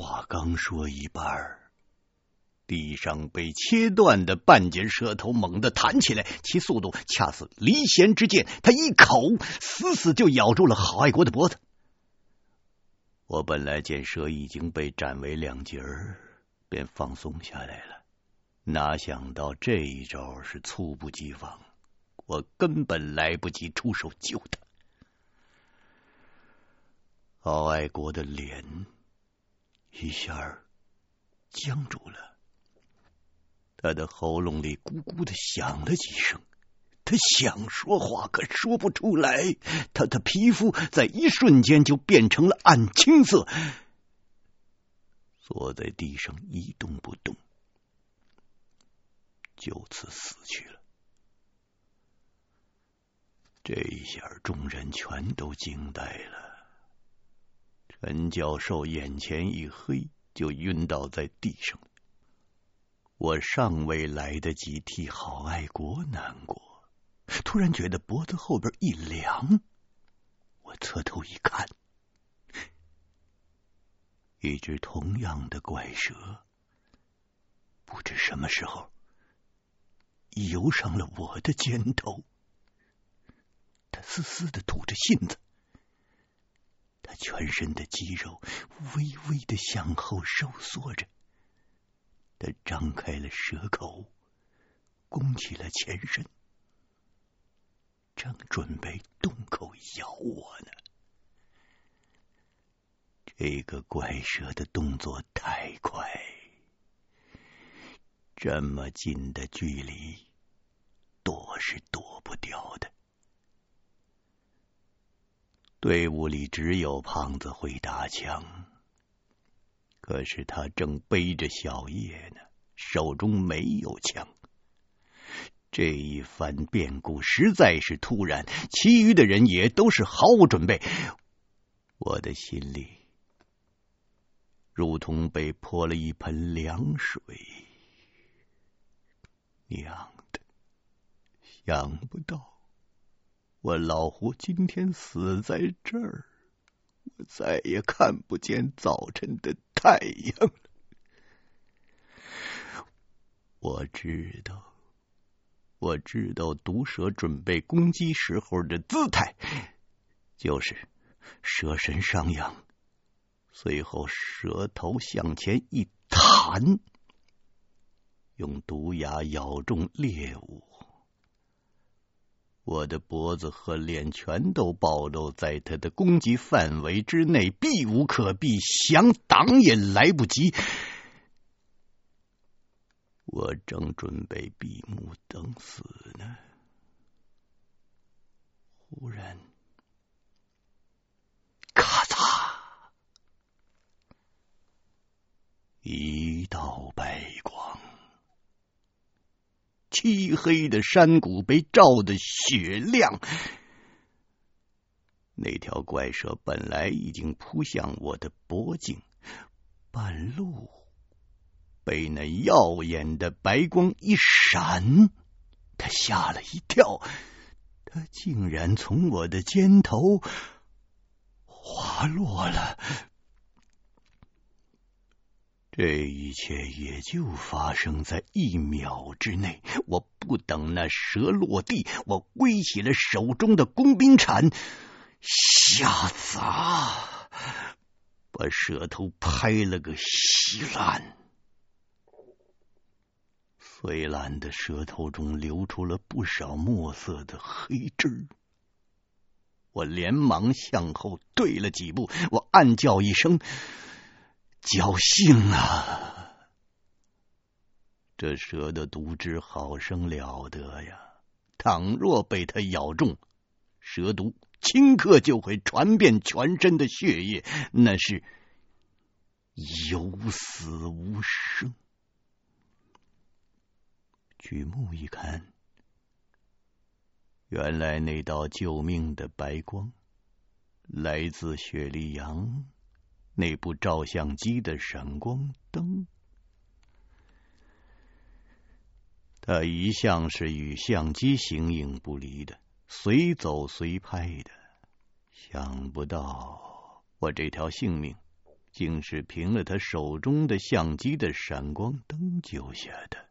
话刚说一半，地上被切断的半截舌头猛地弹起来，其速度恰似离弦之箭。他一口死死就咬住了郝爱国的脖子。我本来见蛇已经被斩为两截儿，便放松下来了。哪想到这一招是猝不及防，我根本来不及出手救他。郝爱国的脸一下僵住了，他的喉咙里咕咕的响了几声，他想说话可说不出来，他的皮肤在一瞬间就变成了暗青色，坐在地上一动不动，就此死去了。这一下，众人全都惊呆了。陈教授眼前一黑，就晕倒在地上。我尚未来得及替郝爱国难过，突然觉得脖子后边一凉。我侧头一看，一只同样的怪蛇，不知什么时候游上了我的肩头。它嘶嘶的吐着信子。他全身的肌肉微微的向后收缩着，他张开了舌口，弓起了前身，正准备动口咬我呢。这个怪蛇的动作太快，这么近的距离，躲是躲不掉的。队伍里只有胖子会打枪，可是他正背着小叶呢，手中没有枪。这一番变故实在是突然，其余的人也都是毫无准备。我的心里如同被泼了一盆凉水，娘的，想不到。我老胡今天死在这儿，我再也看不见早晨的太阳。我知道，我知道毒蛇准备攻击时候的姿态，就是蛇身上扬，随后蛇头向前一弹，用毒牙咬中猎物。我的脖子和脸全都暴露在他的攻击范围之内，避无可避，想挡也来不及。我正准备闭目等死呢，忽然，咔嚓，一道白光。漆黑的山谷被照得雪亮，那条怪蛇本来已经扑向我的脖颈，半路被那耀眼的白光一闪，他吓了一跳，他竟然从我的肩头滑落了。这一切也就发生在一秒之内。我不等那蛇落地，我挥起了手中的工兵铲，下砸，把蛇头拍了个稀烂。碎烂的舌头中流出了不少墨色的黑汁。我连忙向后退了几步，我暗叫一声。侥幸啊！这蛇的毒汁好生了得呀！倘若被它咬中，蛇毒顷刻就会传遍全身的血液，那是有死无生。举目一看，原来那道救命的白光来自雪莉杨。那部照相机的闪光灯，他一向是与相机形影不离的，随走随拍的。想不到我这条性命竟是凭了他手中的相机的闪光灯救下的。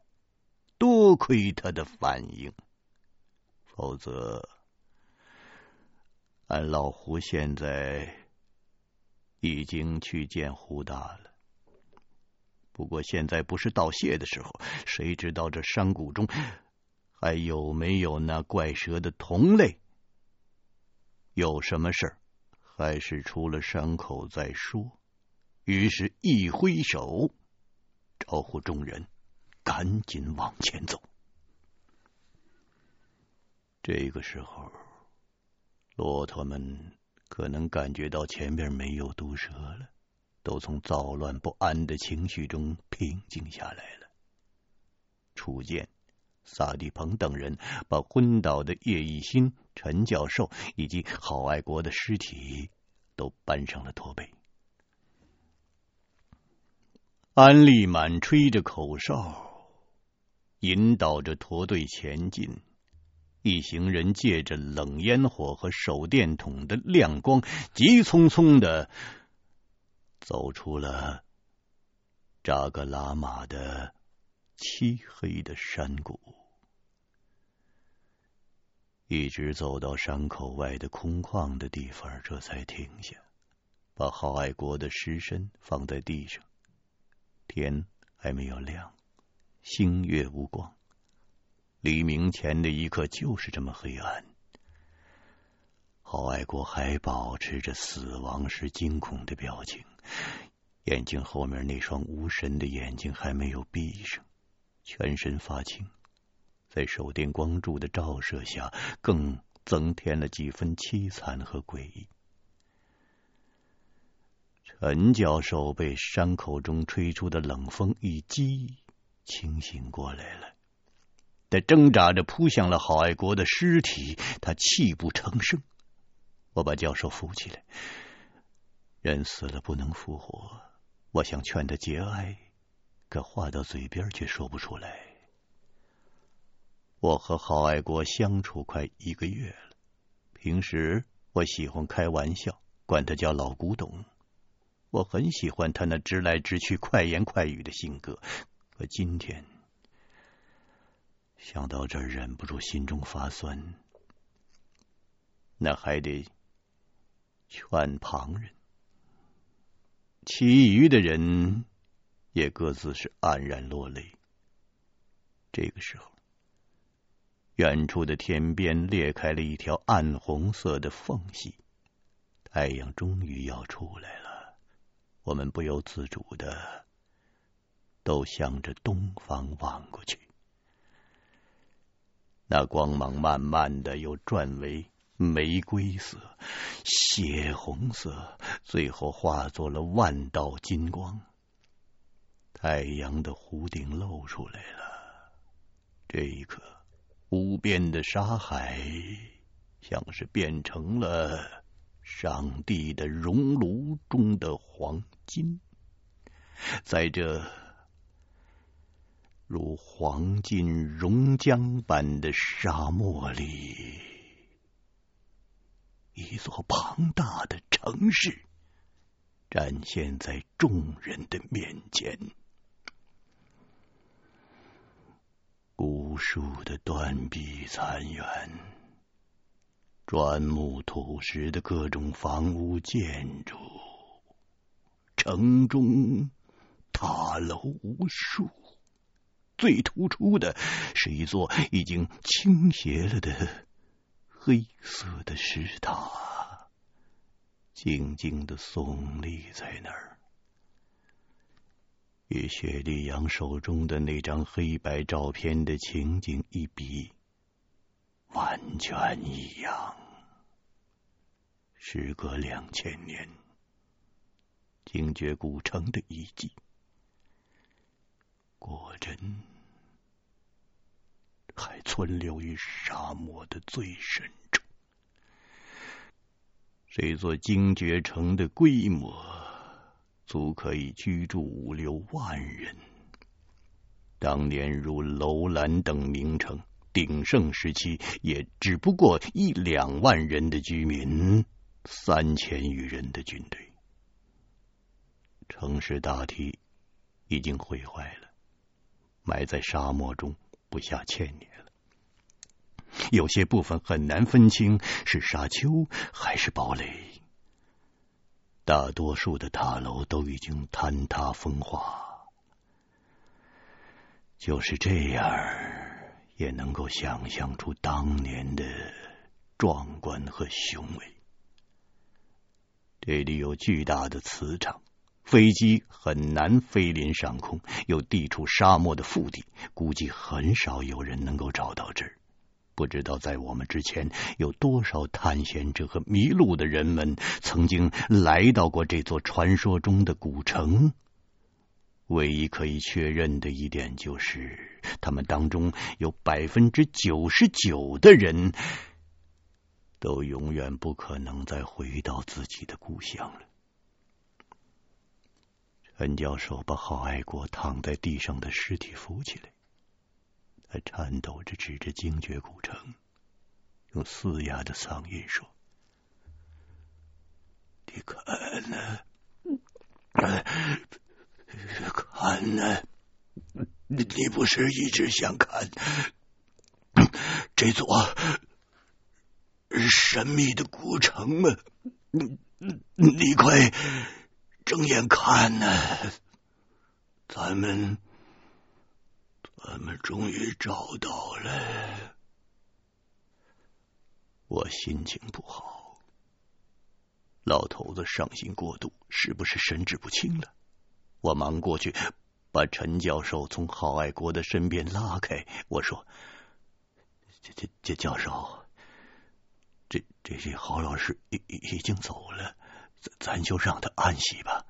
多亏他的反应，否则，俺老胡现在已经去见胡大了。不过现在不是道谢的时候，谁知道这山谷中还有没有那怪蛇的同类？有什么事还是出了山口再说。于是，一挥手，招呼众人。赶紧往前走。这个时候，骆驼们可能感觉到前面没有毒蛇了，都从躁乱不安的情绪中平静下来了。楚剑、萨地鹏等人把昏倒的叶一新、陈教授以及郝爱国的尸体都搬上了驼背。安利满吹着口哨。引导着驼队前进，一行人借着冷烟火和手电筒的亮光，急匆匆的走出了扎格拉玛的漆黑的山谷，一直走到山口外的空旷的地方，这才停下，把郝爱国的尸身放在地上。天还没有亮。星月无光，黎明前的一刻就是这么黑暗。郝爱国还保持着死亡时惊恐的表情，眼睛后面那双无神的眼睛还没有闭上，全身发青，在手电光柱的照射下，更增添了几分凄惨和诡异。陈教授被山口中吹出的冷风一击。清醒过来了，他挣扎着扑向了郝爱国的尸体，他泣不成声。我把教授扶起来，人死了不能复活，我想劝他节哀，可话到嘴边却说不出来。我和郝爱国相处快一个月了，平时我喜欢开玩笑，管他叫老古董。我很喜欢他那直来直去、快言快语的性格。可今天想到这儿，忍不住心中发酸。那还得劝旁人，其余的人也各自是黯然落泪。这个时候，远处的天边裂开了一条暗红色的缝隙，太阳终于要出来了。我们不由自主的。都向着东方望过去，那光芒慢慢的又转为玫瑰色、血红色，最后化作了万道金光。太阳的弧顶露出来了，这一刻，无边的沙海像是变成了上帝的熔炉中的黄金，在这。如黄金熔浆般的沙漠里，一座庞大的城市展现在众人的面前。无数的断壁残垣，砖木土石的各种房屋建筑，城中塔楼无数。最突出的是一座已经倾斜了的黑色的石塔，静静的耸立在那儿，与雪莉杨手中的那张黑白照片的情景一比，完全一样。时隔两千年，精绝古城的遗迹。果真还存留于沙漠的最深处。这座精绝城的规模足可以居住五六万人。当年如楼兰等名城鼎盛时期，也只不过一两万人的居民，三千余人的军队。城市大体已经毁坏了，埋在沙漠中不下千年了。有些部分很难分清是沙丘还是堡垒。大多数的塔楼都已经坍塌风化，就是这样，也能够想象出当年的壮观和雄伟。这里有巨大的磁场。飞机很难飞临上空，又地处沙漠的腹地，估计很少有人能够找到这儿。不知道在我们之前，有多少探险者和迷路的人们曾经来到过这座传说中的古城。唯一可以确认的一点就是，他们当中有百分之九十九的人都永远不可能再回到自己的故乡了。陈教授把郝爱国躺在地上的尸体扶起来，他颤抖着指着精绝古城，用嘶哑的嗓音说：“你看呢？看呢？你你不是一直想看这座神秘的古城吗？你你快！”睁眼看呢，咱们咱们终于找到了。我心情不好，老头子伤心过度，是不是神志不清了？我忙过去，把陈教授从郝爱国的身边拉开。我说：“这这这教授，这这些郝老师已已已经走了。”咱就让他安息吧。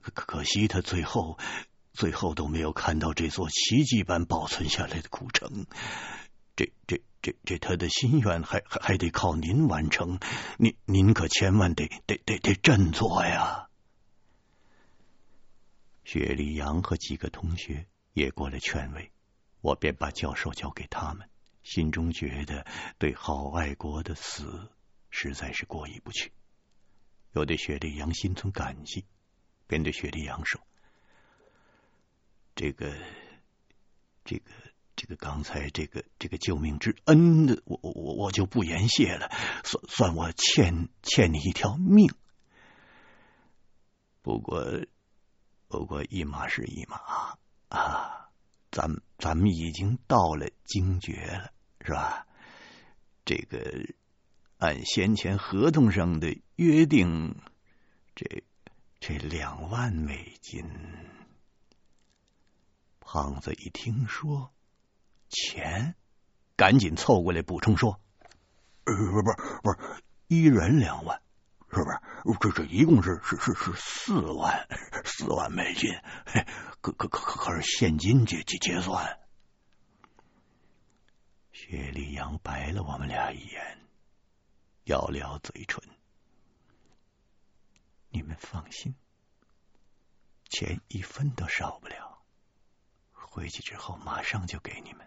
可可惜，他最后最后都没有看到这座奇迹般保存下来的古城。这这这这，他的心愿还还还得靠您完成。您您可千万得得得得振作呀！雪莉杨和几个同学也过来劝慰，我便把教授交给他们，心中觉得对郝爱国的死实在是过意不去。又对雪莉杨心存感激，便对雪莉杨说：“这个，这个，这个刚才这个这个救命之恩的，我我我就不言谢了，算算我欠欠你一条命。不过，不过一码是一码啊，咱咱们已经到了精绝了，是吧？这个。”按先前合同上的约定，这这两万美金。胖子一听说钱，赶紧凑过来补充说：“呃，不是不是，一人两万，是不是？这这一共是是是是四万四万美金，可可可可是现金结结结算。”薛立阳白了我们俩一眼。咬了咬嘴唇，你们放心，钱一分都少不了。回去之后马上就给你们。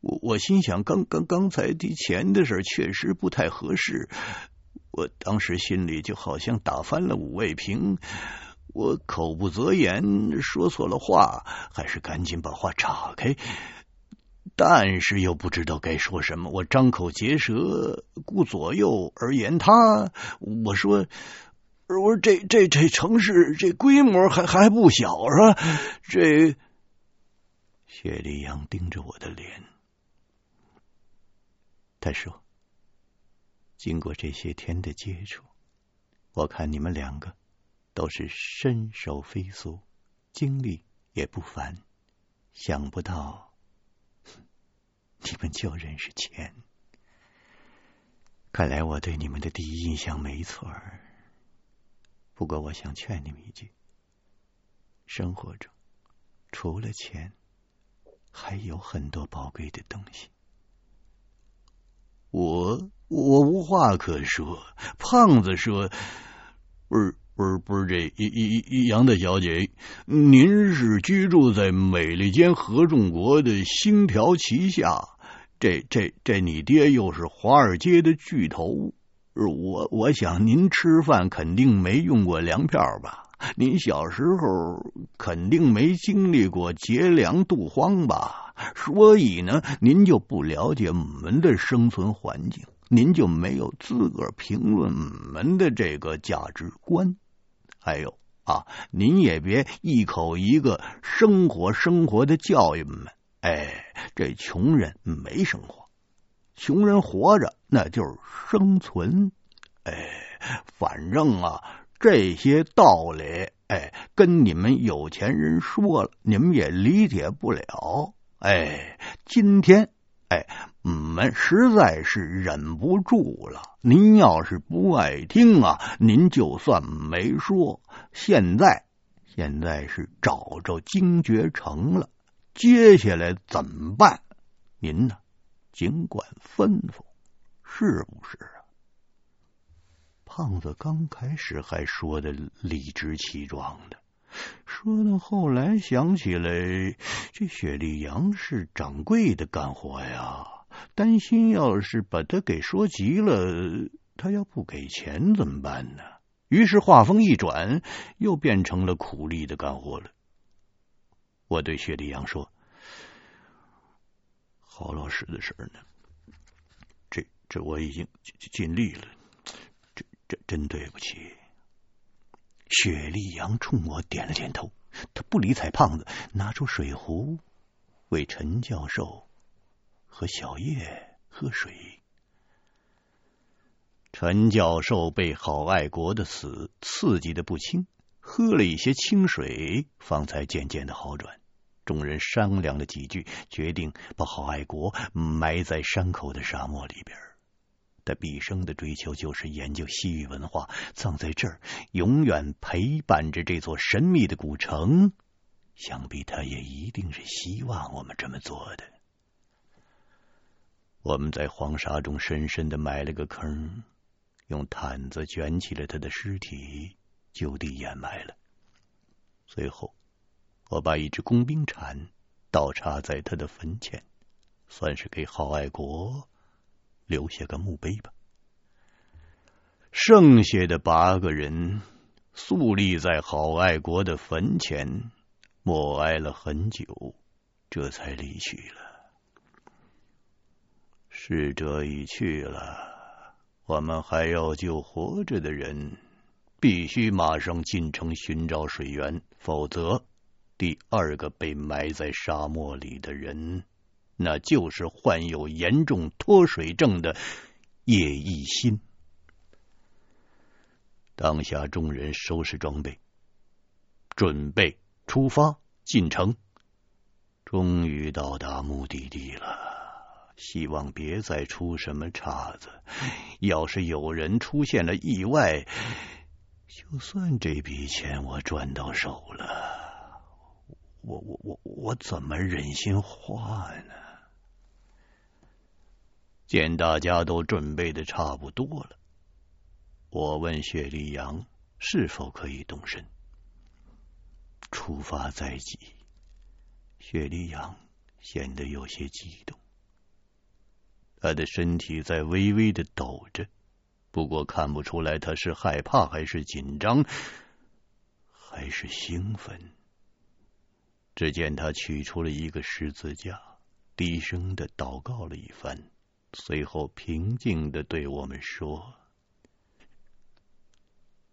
我我心想，刚刚刚才提钱的事确实不太合适。我当时心里就好像打翻了五味瓶，我口不择言，说错了话，还是赶紧把话岔开。但是又不知道该说什么，我张口结舌，顾左右而言他。我说：“我说这这这城市这规模还还不小是吧？”这谢立阳盯着我的脸，他说：“经过这些天的接触，我看你们两个都是身手飞速，经历也不凡，想不到。”你们就认识钱，看来我对你们的第一印象没错儿。不过，我想劝你们一句：生活中除了钱，还有很多宝贵的东西。我我无话可说。胖子说：“不是不是不是，这一一一杨大小姐，您是居住在美利坚合众国的星条旗下。”这这这，你爹又是华尔街的巨头，我我想您吃饭肯定没用过粮票吧？您小时候肯定没经历过劫粮渡荒吧？所以呢，您就不了解我们的生存环境，您就没有资格评论我们的这个价值观。还有啊，您也别一口一个生活生活的教育们。哎，这穷人没生活。穷人活着那就是生存，哎，反正啊，这些道理，哎，跟你们有钱人说了，你们也理解不了。哎，今天，哎，我们实在是忍不住了。您要是不爱听啊，您就算没说。现在，现在是找着惊觉城了，接下来怎么办？您呢？尽管吩咐，是不是啊？胖子刚开始还说的理直气壮的，说到后来想起来，这雪莉杨是掌柜的干活呀，担心要是把他给说急了，他要不给钱怎么办呢？于是话锋一转，又变成了苦力的干活了。我对雪莉杨说。好老实的事呢，这这我已经尽力了，这这真对不起。雪莉杨冲我点了点头，他不理睬胖子，拿出水壶为陈教授和小叶喝水。陈教授被郝爱国的死刺激的不轻，喝了一些清水，方才渐渐的好转。众人商量了几句，决定把郝爱国埋在山口的沙漠里边。他毕生的追求就是研究西域文化，葬在这儿，永远陪伴着这座神秘的古城。想必他也一定是希望我们这么做的。我们在黄沙中深深的埋了个坑，用毯子卷起了他的尸体，就地掩埋了。随后。我把一只工兵铲倒插在他的坟前，算是给郝爱国留下个墓碑吧。剩下的八个人肃立在郝爱国的坟前，默哀了很久，这才离去了。逝者已去了，我们还要救活着的人，必须马上进城寻找水源，否则。第二个被埋在沙漠里的人，那就是患有严重脱水症的叶一新。当下众人收拾装备，准备出发进城。终于到达目的地了，希望别再出什么岔子。要是有人出现了意外，就算这笔钱我赚到手了。我我我我怎么忍心花呢？见大家都准备的差不多了，我问雪莉杨是否可以动身。出发在即，雪莉杨显得有些激动，她的身体在微微的抖着，不过看不出来他是害怕还是紧张，还是兴奋。只见他取出了一个十字架，低声的祷告了一番，随后平静的对我们说：“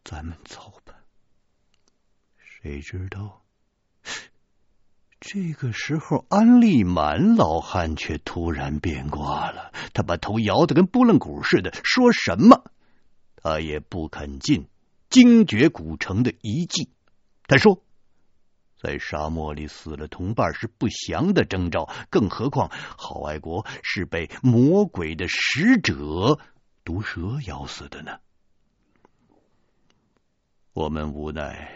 咱们走吧。”谁知道，这个时候安利满老汉却突然变卦了，他把头摇得跟拨浪鼓似的，说什么他也不肯进精绝古城的遗迹。他说。在沙漠里死了同伴是不祥的征兆，更何况郝爱国是被魔鬼的使者毒蛇咬死的呢？我们无奈，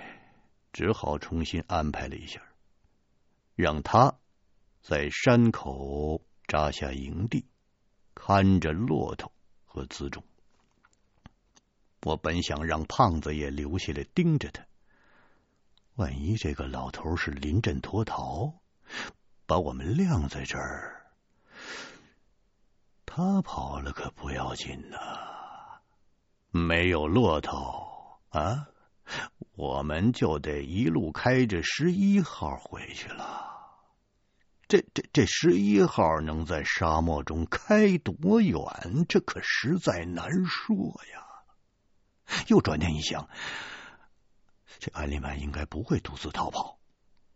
只好重新安排了一下，让他在山口扎下营地，看着骆驼和辎重。我本想让胖子也留下来盯着他。万一这个老头是临阵脱逃，把我们晾在这儿，他跑了可不要紧呐。没有骆驼啊，我们就得一路开着十一号回去了。这这这十一号能在沙漠中开多远？这可实在难说呀。又转念一想，这安利曼应该不会独自逃跑，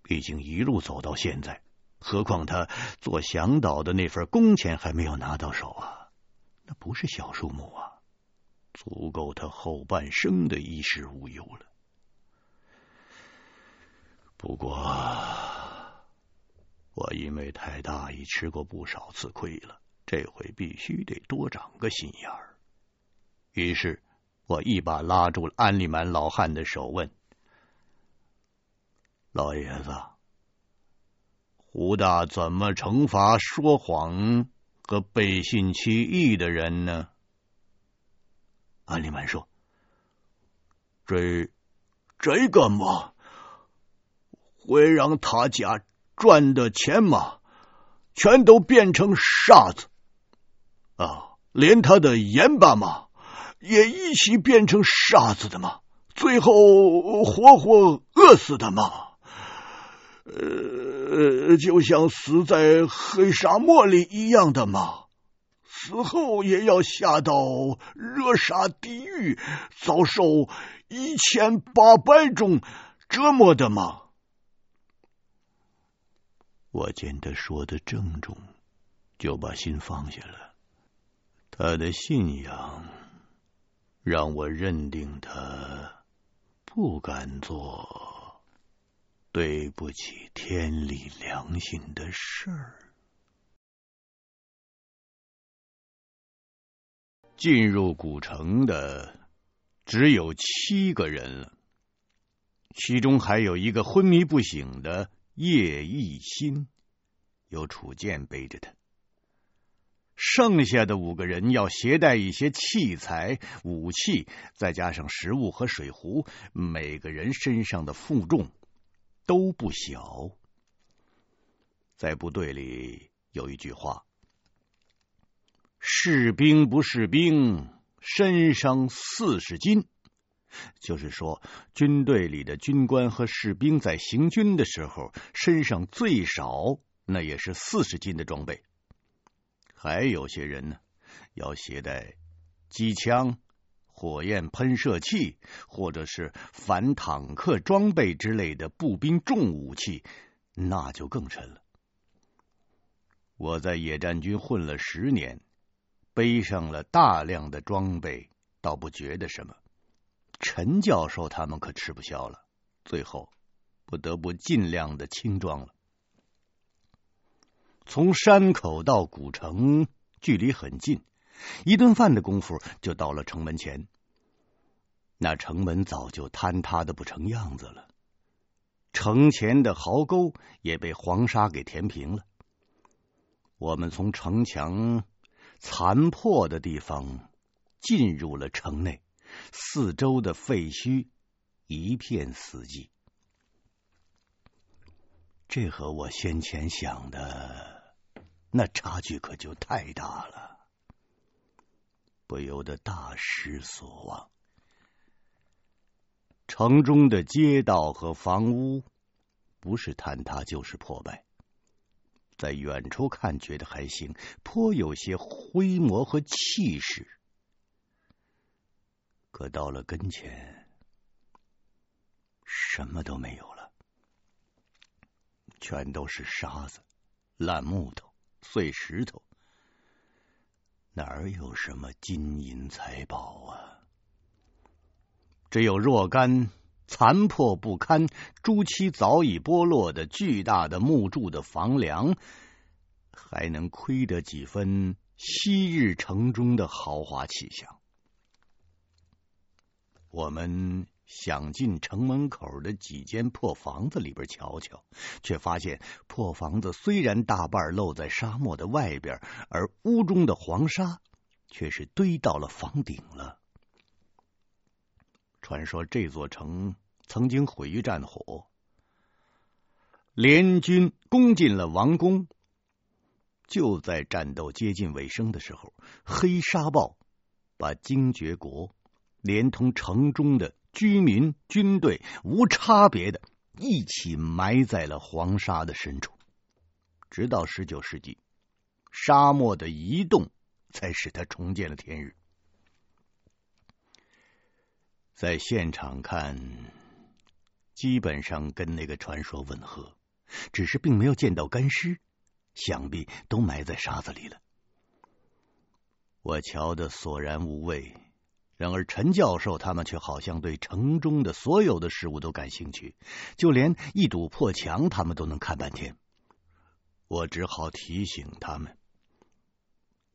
毕竟一路走到现在，何况他做向导的那份工钱还没有拿到手啊，那不是小数目啊，足够他后半生的衣食无忧了。不过。我因为太大意，吃过不少次亏了，这回必须得多长个心眼儿。于是，我一把拉住了安利满老汉的手，问：“老爷子，胡大怎么惩罚说谎和背信弃义的人呢？”安利曼说：“这这个嘛，会让他家。”赚的钱嘛，全都变成沙子啊！连他的盐巴嘛，也一起变成沙子的嘛，最后活活饿死的嘛。呃，就像死在黑沙漠里一样的嘛，死后也要下到热沙地狱，遭受一千八百种折磨的吗。我见他说的郑重，就把心放下了。他的信仰让我认定他不敢做对不起天理良心的事儿。进入古城的只有七个人了，其中还有一个昏迷不醒的。叶一新有楚剑背着他，剩下的五个人要携带一些器材、武器，再加上食物和水壶，每个人身上的负重都不小。在部队里有一句话：“士兵不是兵，身上四十斤。”就是说，军队里的军官和士兵在行军的时候，身上最少那也是四十斤的装备。还有些人呢，要携带机枪、火焰喷射器，或者是反坦克装备之类的步兵重武器，那就更沉了。我在野战军混了十年，背上了大量的装备，倒不觉得什么。陈教授他们可吃不消了，最后不得不尽量的轻装了。从山口到古城距离很近，一顿饭的功夫就到了城门前。那城门早就坍塌的不成样子了，城前的壕沟也被黄沙给填平了。我们从城墙残破的地方进入了城内。四周的废墟一片死寂，这和我先前想的那差距可就太大了，不由得大失所望。城中的街道和房屋不是坍塌就是破败，在远处看觉得还行，颇有些规模和气势。可到了跟前，什么都没有了，全都是沙子、烂木头、碎石头，哪有什么金银财宝啊？只有若干残破不堪、朱漆早已剥落的巨大的木柱的房梁，还能窥得几分昔日城中的豪华气象。我们想进城门口的几间破房子里边瞧瞧，却发现破房子虽然大半露在沙漠的外边，而屋中的黄沙却是堆到了房顶了。传说这座城曾经毁于战火，联军攻进了王宫，就在战斗接近尾声的时候，黑沙暴把精绝国。连同城中的居民、军队，无差别的一起埋在了黄沙的深处。直到十九世纪，沙漠的移动才使它重见了天日。在现场看，基本上跟那个传说吻合，只是并没有见到干尸，想必都埋在沙子里了。我瞧得索然无味，然而陈教授他们却好像对城中的所有的事物都感兴趣，就连一堵破墙，他们都能看半天。我只好提醒他们：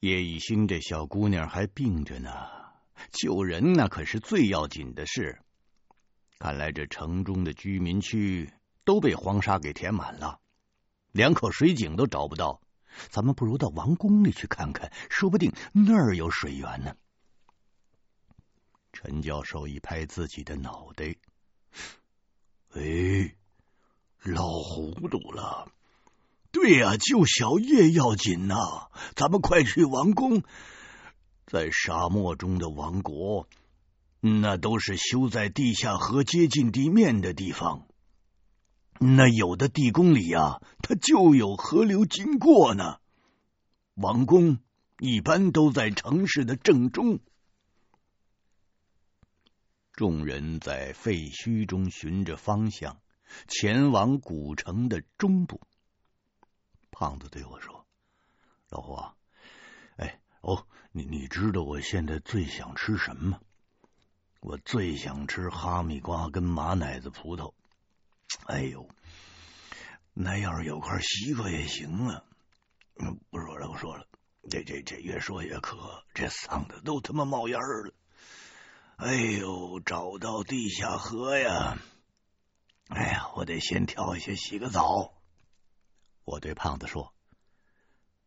叶一心这小姑娘还病着呢。救人那可是最要紧的事。看来这城中的居民区都被黄沙给填满了，两口水井都找不到。咱们不如到王宫里去看看，说不定那儿有水源呢。陈教授一拍自己的脑袋：“哎，老糊涂了。对呀，救小叶要紧呐，咱们快去王宫。”在沙漠中的王国，那都是修在地下河接近地面的地方。那有的地宫里呀，它就有河流经过呢。王宫一般都在城市的正中。众人在废墟中寻着方向，前往古城的中部。胖子对我说：“老胡啊。”哦，你你知道我现在最想吃什么吗？我最想吃哈密瓜跟马奶子葡萄。哎呦，那要是有块西瓜也行啊！嗯，不说了，不说了，这这这越说越渴，这嗓子都他妈冒烟了。哎呦，找到地下河呀！哎呀，我得先跳下去洗个澡。我对胖子说。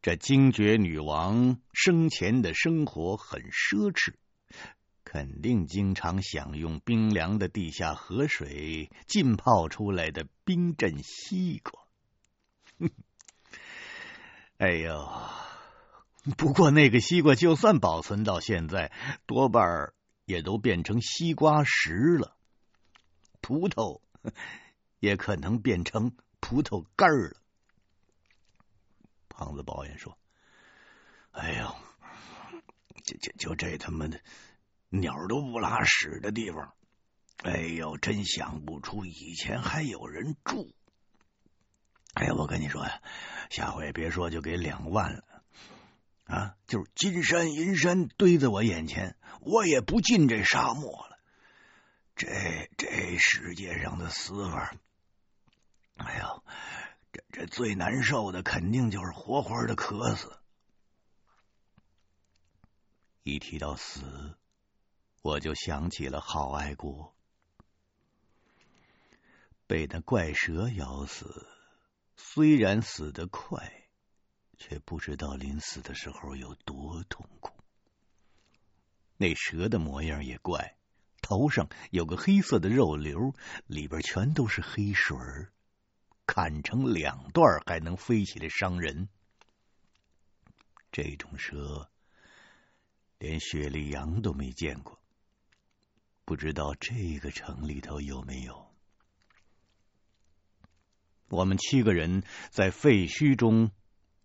这精绝女王生前的生活很奢侈，肯定经常享用冰凉的地下河水浸泡出来的冰镇西瓜。哎呦，不过那个西瓜就算保存到现在，多半也都变成西瓜石了，葡萄 也可能变成葡萄干儿了。胖子抱怨说：“哎呦，就就就这他妈的鸟都不拉屎的地方，哎呦，真想不出以前还有人住。哎呀，我跟你说呀，下回别说就给两万了啊，就是金山银山堆在我眼前，我也不进这沙漠了。这这世界上的死法，哎呦。”这最难受的，肯定就是活活的渴死。一提到死，我就想起了郝爱国，被那怪蛇咬死，虽然死得快，却不知道临死的时候有多痛苦。那蛇的模样也怪，头上有个黑色的肉瘤，里边全都是黑水儿。砍成两段还能飞起来伤人，这种蛇连雪莉杨都没见过，不知道这个城里头有没有。我们七个人在废墟中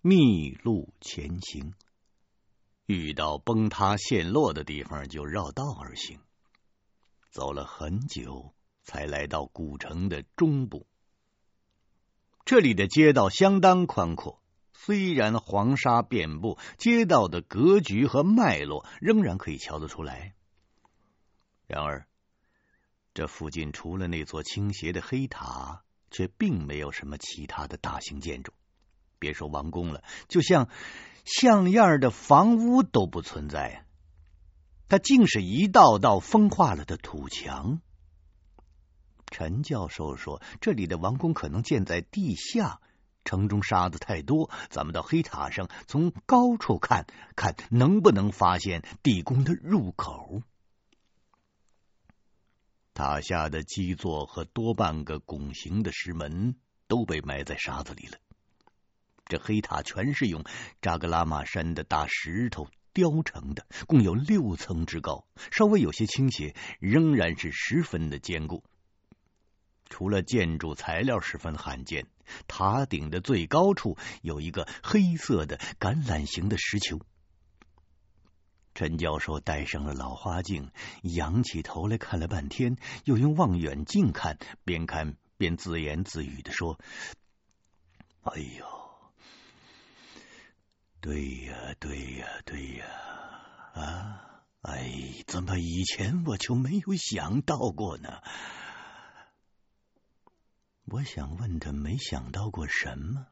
密路前行，遇到崩塌陷落的地方就绕道而行，走了很久才来到古城的中部。这里的街道相当宽阔，虽然黄沙遍布，街道的格局和脉络仍然可以瞧得出来。然而，这附近除了那座倾斜的黑塔，却并没有什么其他的大型建筑。别说王宫了，就像像样的房屋都不存在，它竟是一道道风化了的土墙。陈教授说：“这里的王宫可能建在地下，城中沙子太多，咱们到黑塔上从高处看看，能不能发现地宫的入口。塔下的基座和多半个拱形的石门都被埋在沙子里了。这黑塔全是用扎格拉玛山的大石头雕成的，共有六层之高，稍微有些倾斜，仍然是十分的坚固。除了建筑材料十分罕见，塔顶的最高处有一个黑色的橄榄形的石球。陈教授戴上了老花镜，仰起头来看了半天，又用望远镜看，边看边自言自语的说：“哎呦，对呀，对呀，对呀，啊，哎，怎么以前我就没有想到过呢？”我想问他，没想到过什么？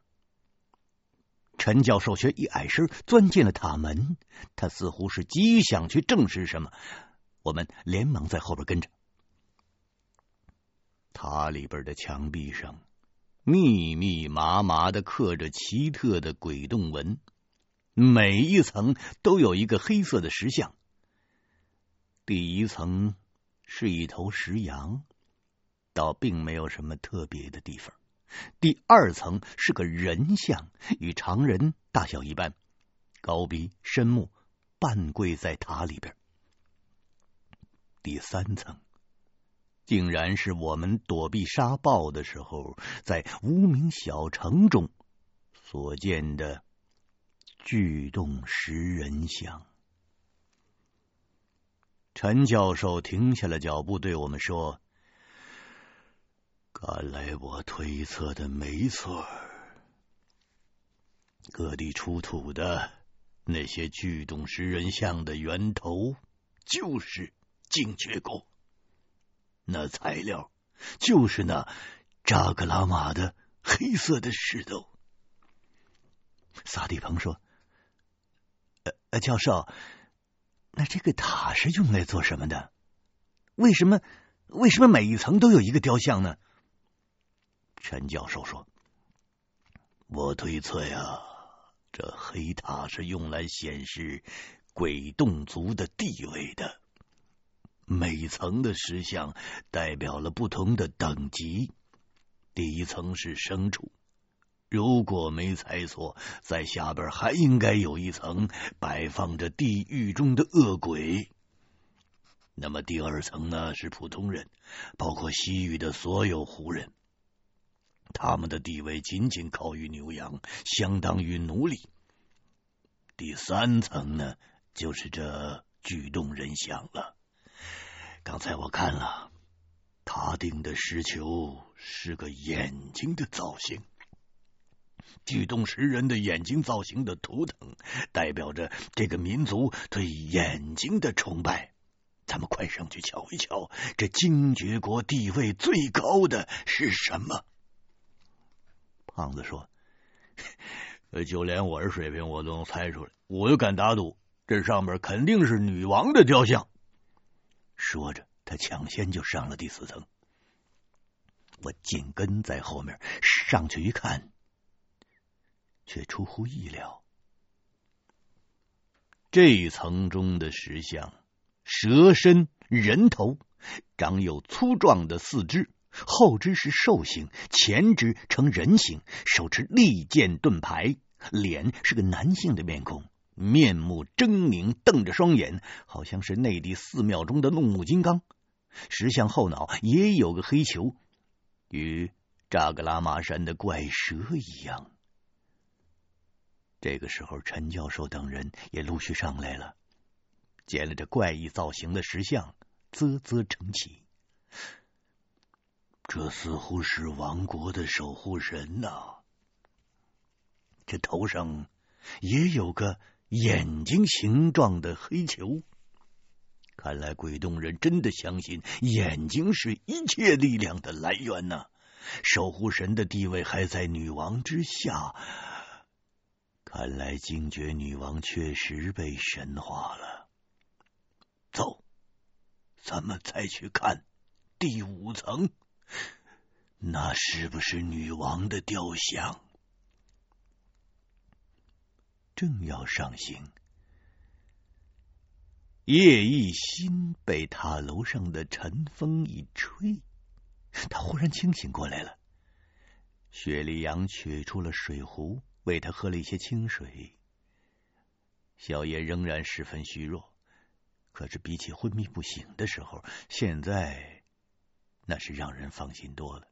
陈教授却一矮身钻进了塔门，他似乎是急想去证实什么。我们连忙在后边跟着。塔里边的墙壁上密密麻麻的刻着奇特的鬼洞纹，每一层都有一个黑色的石像。第一层是一头石羊，倒并没有什么特别的地方。第二层是个人像，与常人大小一般，高鼻深目，半跪在塔里边。第三层竟然是我们躲避沙暴的时候，在无名小城中所见的巨洞石人像。陈教授停下了脚步，对我们说。看来我推测的没错，各地出土的那些巨洞石人像的源头就是精绝国，那材料就是那扎格拉玛的黑色的石头。萨蒂彭说：“呃，教授，那这个塔是用来做什么的？为什么为什么每一层都有一个雕像呢？”陈教授说：“我推测呀，这黑塔是用来显示鬼洞族的地位的。每层的石像代表了不同的等级。第一层是牲畜，如果没猜错，在下边还应该有一层摆放着地狱中的恶鬼。那么第二层呢，是普通人，包括西域的所有胡人。”他们的地位仅仅高于牛羊，相当于奴隶。第三层呢，就是这巨洞人像了。刚才我看了，塔顶的石球是个眼睛的造型。巨洞石人的眼睛造型的图腾，代表着这个民族对眼睛的崇拜。咱们快上去瞧一瞧，这精绝国地位最高的是什么？胖子说：“就连我这水平，我都能猜出来。我就敢打赌，这上面肯定是女王的雕像。”说着，他抢先就上了第四层。我紧跟在后面上去一看，却出乎意料，这一层中的石像，蛇身人头，长有粗壮的四肢。后肢是兽形，前肢呈人形，手持利剑盾牌，脸是个男性的面孔，面目狰狞，瞪着双眼，好像是内地寺庙中的怒目金刚。石像后脑也有个黑球，与扎格拉玛山的怪蛇一样。这个时候，陈教授等人也陆续上来了，见了这怪异造型的石像，啧啧称奇。这似乎是王国的守护神呐！这头上也有个眼睛形状的黑球，看来鬼洞人真的相信眼睛是一切力量的来源呐！守护神的地位还在女王之下，看来精绝女王确实被神化了。走，咱们再去看第五层。那是不是女王的雕像？正要上行，叶一心被塔楼上的晨风一吹，他忽然清醒过来了。雪莉杨取出了水壶，喂他喝了一些清水。小叶仍然十分虚弱，可是比起昏迷不醒的时候，现在那是让人放心多了。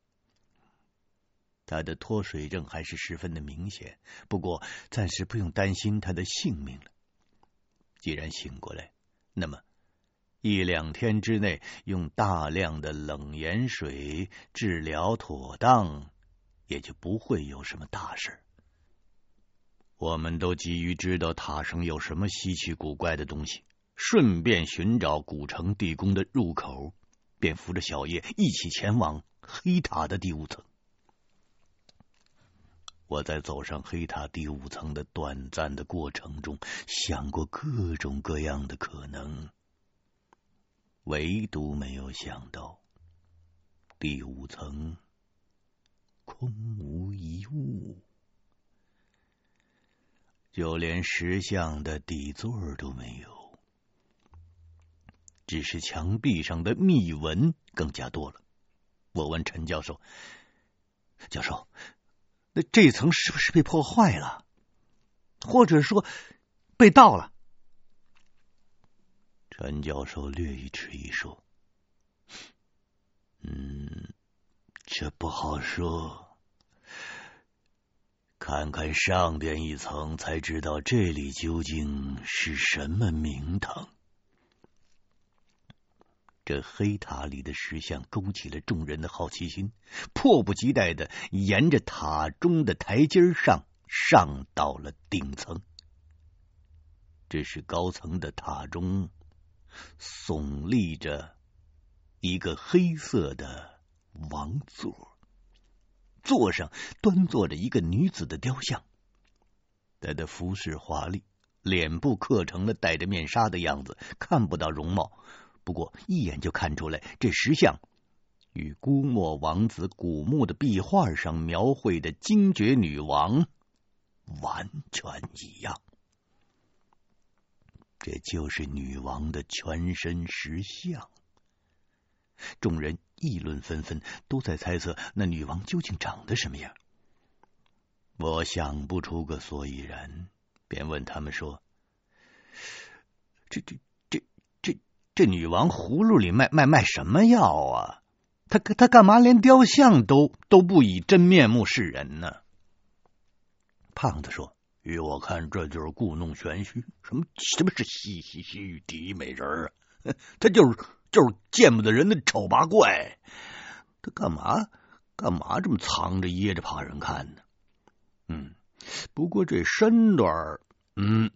他的脱水症还是十分的明显，不过暂时不用担心他的性命了。既然醒过来，那么一两天之内用大量的冷盐水治疗妥当，也就不会有什么大事。我们都急于知道塔上有什么稀奇古怪的东西，顺便寻找古城地宫的入口，便扶着小叶一起前往黑塔的第五层。我在走上黑塔第五层的短暂的过程中，想过各种各样的可能，唯独没有想到第五层空无一物，就连石像的底座都没有，只是墙壁上的密纹更加多了。我问陈教授：“教授。”那这层是不是被破坏了，或者说被盗了？陈教授略一迟疑说：“嗯，这不好说。看看上边一层，才知道这里究竟是什么名堂。”这黑塔里的石像勾起了众人的好奇心，迫不及待的沿着塔中的台阶上上到了顶层。这是高层的塔中耸立着一个黑色的王座，座上端坐着一个女子的雕像，她的服饰华丽，脸部刻成了戴着面纱的样子，看不到容貌。不过一眼就看出来，这石像与姑墨王子古墓的壁画上描绘的精绝女王完全一样。这就是女王的全身石像。众人议论纷纷，都在猜测那女王究竟长得什么样。我想不出个所以然，便问他们说：“这这。”这女王葫芦里卖卖卖什么药啊？她她干嘛连雕像都都不以真面目示人呢？胖子说：“依我看，这就是故弄玄虚。什么什么是西西西域第一美人啊？他就是就是见不得人的丑八怪。他干嘛干嘛这么藏着掖着，怕人看呢？嗯，不过这身段，嗯，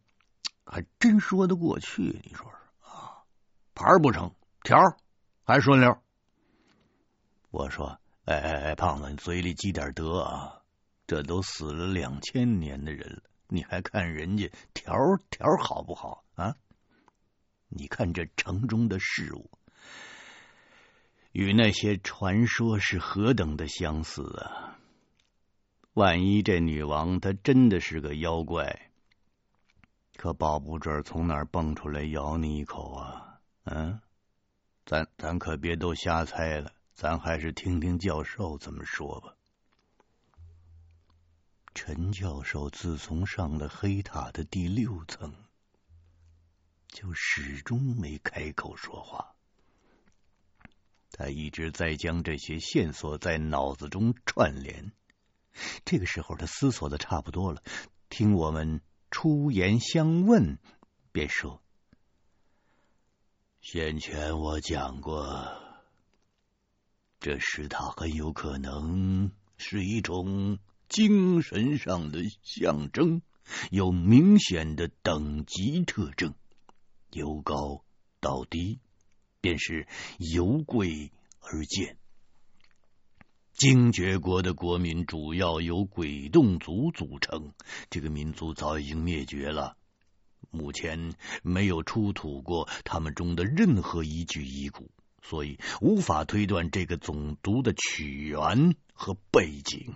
还真说得过去。你说说。”牌不成，条还顺溜。我说：“哎哎哎，胖子，你嘴里积点德啊！这都死了两千年的人了，你还看人家条条好不好啊？你看这城中的事物，与那些传说是何等的相似啊！万一这女王她真的是个妖怪，可保不准从哪蹦出来咬你一口啊！”嗯，咱咱可别都瞎猜了，咱还是听听教授怎么说吧。陈教授自从上了黑塔的第六层，就始终没开口说话。他一直在将这些线索在脑子中串联。这个时候，他思索的差不多了，听我们出言相问，便说。先前我讲过，这石塔很有可能是一种精神上的象征，有明显的等级特征，由高到低，便是由贵而贱。精绝国的国民主要由鬼洞族组成，这个民族早已经灭绝了。目前没有出土过他们中的任何一具遗骨，所以无法推断这个种族的起源和背景。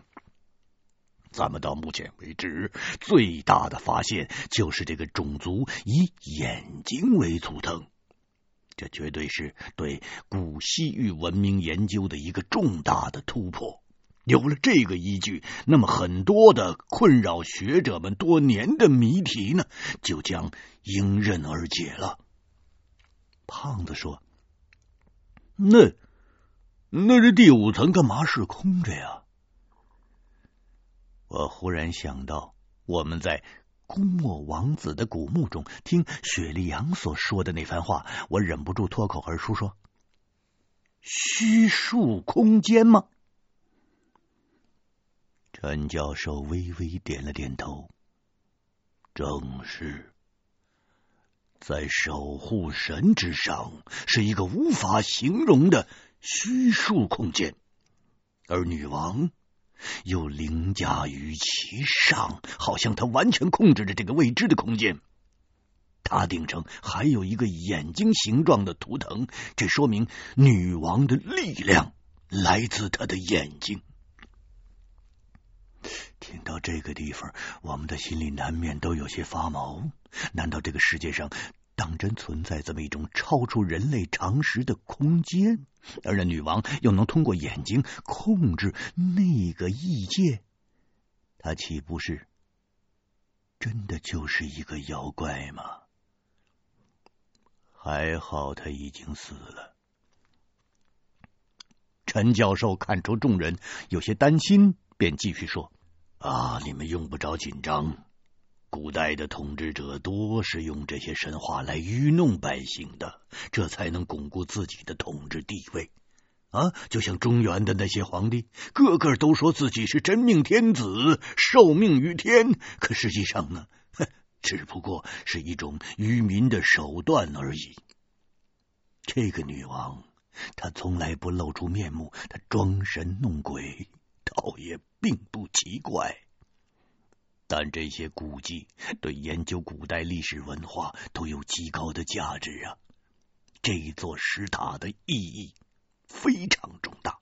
咱们到目前为止最大的发现就是这个种族以眼睛为图腾，这绝对是对古西域文明研究的一个重大的突破。有了这个依据，那么很多的困扰学者们多年的谜题呢，就将迎刃而解了。胖子说：“那那这第五层干嘛是空着呀？”我忽然想到，我们在公墨王子的古墓中听雪莉杨所说的那番话，我忍不住脱口而出说：“虚数空间吗？”陈教授微微点了点头，正是，在守护神之上是一个无法形容的虚数空间，而女王又凌驾于其上，好像她完全控制着这个未知的空间。塔顶上还有一个眼睛形状的图腾，这说明女王的力量来自她的眼睛。听到这个地方，我们的心里难免都有些发毛。难道这个世界上当真存在这么一种超出人类常识的空间？而那女王又能通过眼睛控制那个异界？她岂不是真的就是一个妖怪吗？还好她已经死了。陈教授看出众人有些担心，便继续说。啊！你们用不着紧张。古代的统治者多是用这些神话来愚弄百姓的，这才能巩固自己的统治地位。啊，就像中原的那些皇帝，个个都说自己是真命天子，受命于天，可实际上呢，只不过是一种愚民的手段而已。这个女王，她从来不露出面目，她装神弄鬼。倒也并不奇怪，但这些古迹对研究古代历史文化都有极高的价值啊！这座石塔的意义非常重大。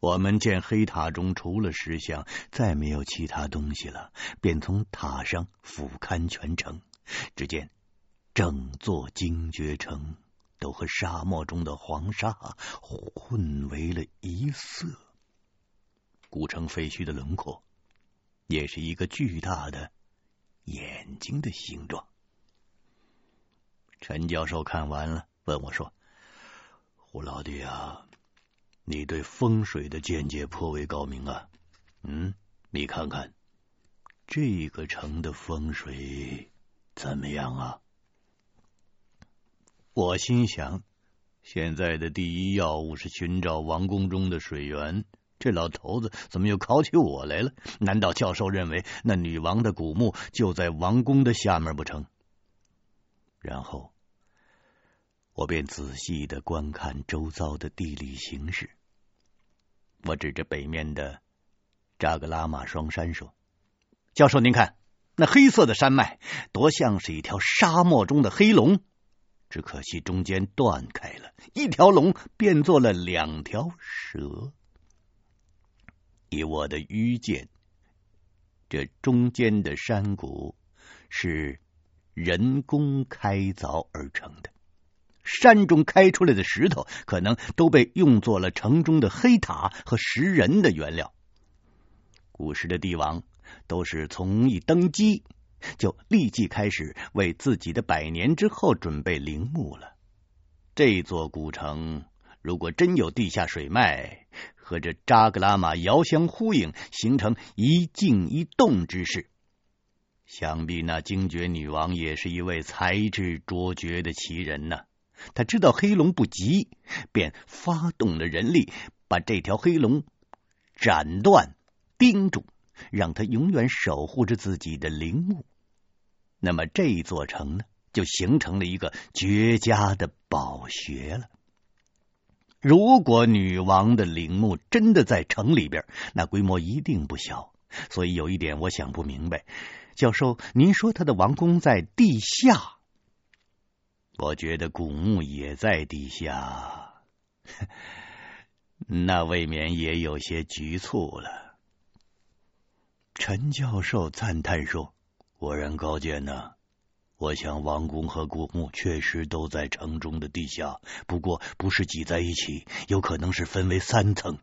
我们见黑塔中除了石像，再没有其他东西了，便从塔上俯瞰全城，只见整座精绝城。都和沙漠中的黄沙混为了一色。古城废墟的轮廓也是一个巨大的眼睛的形状。陈教授看完了，问我说：“胡老弟啊，你对风水的见解颇为高明啊。嗯，你看看这个城的风水怎么样啊？”我心想，现在的第一要务是寻找王宫中的水源。这老头子怎么又考起我来了？难道教授认为那女王的古墓就在王宫的下面不成？然后，我便仔细的观看周遭的地理形势。我指着北面的扎格拉玛双山说：“教授，您看那黑色的山脉，多像是一条沙漠中的黑龙。”只可惜中间断开了，一条龙变作了两条蛇。以我的愚见，这中间的山谷是人工开凿而成的，山中开出来的石头可能都被用作了城中的黑塔和石人的原料。古时的帝王都是从一登基，就立即开始为自己的百年之后准备陵墓了。这座古城如果真有地下水脉，和这扎格拉玛遥相呼应，形成一静一动之势，想必那精绝女王也是一位才智卓绝的奇人呢。他知道黑龙不急，便发动了人力，把这条黑龙斩断、钉住，让他永远守护着自己的陵墓。那么这座城呢，就形成了一个绝佳的宝穴了。如果女王的陵墓真的在城里边，那规模一定不小。所以有一点我想不明白，教授，您说他的王宫在地下，我觉得古墓也在地下，那未免也有些局促了。陈教授赞叹说。果然高见呐！我想王宫和古墓确实都在城中的地下，不过不是挤在一起，有可能是分为三层。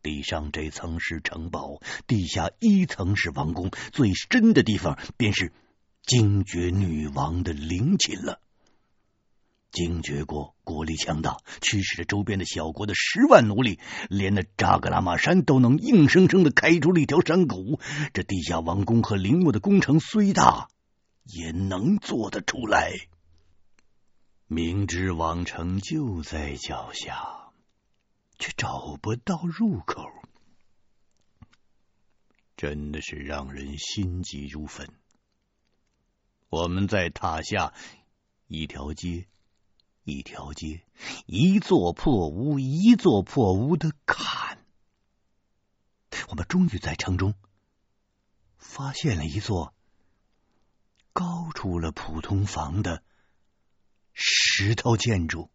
地上这层是城堡，地下一层是王宫，最深的地方便是精绝女王的陵寝了。惊觉国国力强大，驱使着周边的小国的十万奴隶，连那扎格拉玛山都能硬生生的开出了一条山谷。这地下王宫和陵墓的工程虽大，也能做得出来。明知王城就在脚下。却找不到入口，真的是让人心急如焚。我们在塔下一条街一条街，一座破屋一座破屋的砍，我们终于在城中发现了一座高出了普通房的石头建筑。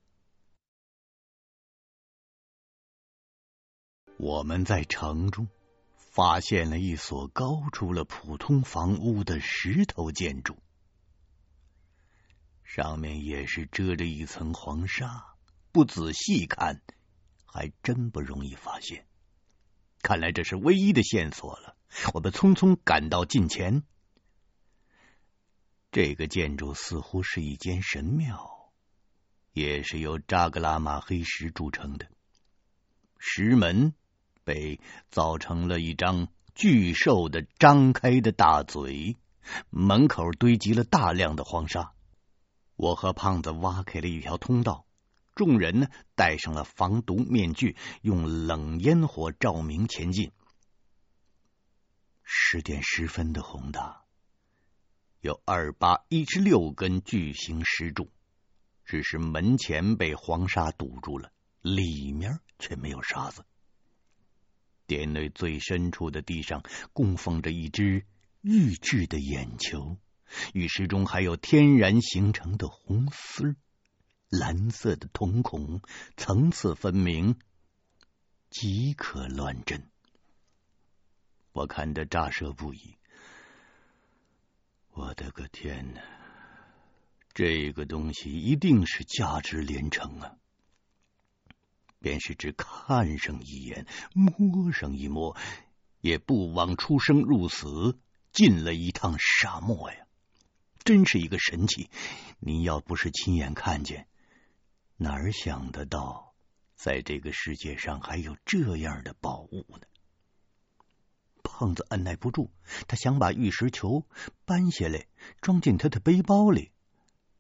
我们在城中发现了一所高出了普通房屋的石头建筑，上面也是遮着一层黄沙，不仔细看还真不容易发现。看来这是唯一的线索了。我们匆匆赶到近前，这个建筑似乎是一间神庙，也是由扎格拉玛黑石铸成的，石门。被造成了一张巨兽的张开的大嘴，门口堆积了大量的黄沙。我和胖子挖开了一条通道，众人呢戴上了防毒面具，用冷烟火照明前进。十点十分的宏大，有二八一十六根巨型石柱，只是门前被黄沙堵住了，里面却没有沙子。殿内最深处的地上供奉着一只玉制的眼球，玉石中还有天然形成的红丝，蓝色的瞳孔，层次分明，极可乱真。我看得咋舌不已。我的个天哪，这个东西一定是价值连城啊！便是只看上一眼，摸上一摸，也不枉出生入死，进了一趟沙漠呀！真是一个神奇。你要不是亲眼看见，哪儿想得到，在这个世界上还有这样的宝物呢？胖子按耐不住，他想把玉石球搬下来，装进他的背包里。